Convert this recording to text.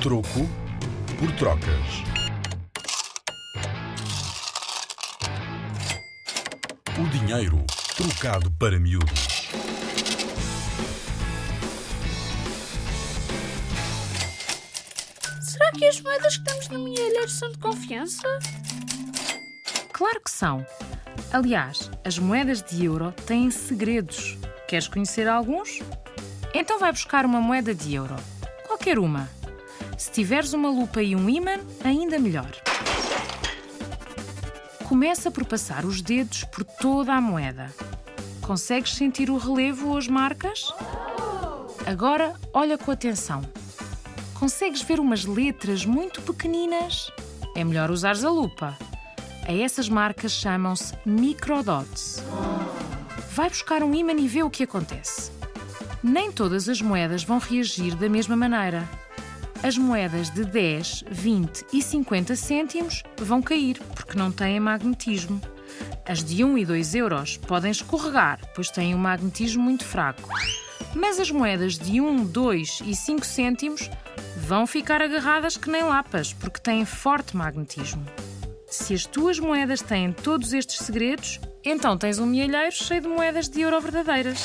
Troco por trocas. O dinheiro trocado para miúdos. Será que as moedas que temos no milheiro são de confiança? Claro que são. Aliás, as moedas de euro têm segredos. Queres conhecer alguns? Então vai buscar uma moeda de euro. Qualquer uma. Se tiveres uma lupa e um ímã, ainda melhor. Começa por passar os dedos por toda a moeda. Consegues sentir o relevo ou as marcas? Agora olha com atenção. Consegues ver umas letras muito pequeninas? É melhor usares a lupa. A essas marcas chamam-se microdots. Vai buscar um ímã e vê o que acontece. Nem todas as moedas vão reagir da mesma maneira. As moedas de 10, 20 e 50 cêntimos vão cair porque não têm magnetismo. As de 1 e 2 euros podem escorregar, pois têm um magnetismo muito fraco. Mas as moedas de 1, 2 e 5 cêntimos vão ficar agarradas que nem lapas, porque têm forte magnetismo. Se as tuas moedas têm todos estes segredos, então tens um mielheiro cheio de moedas de euro verdadeiras.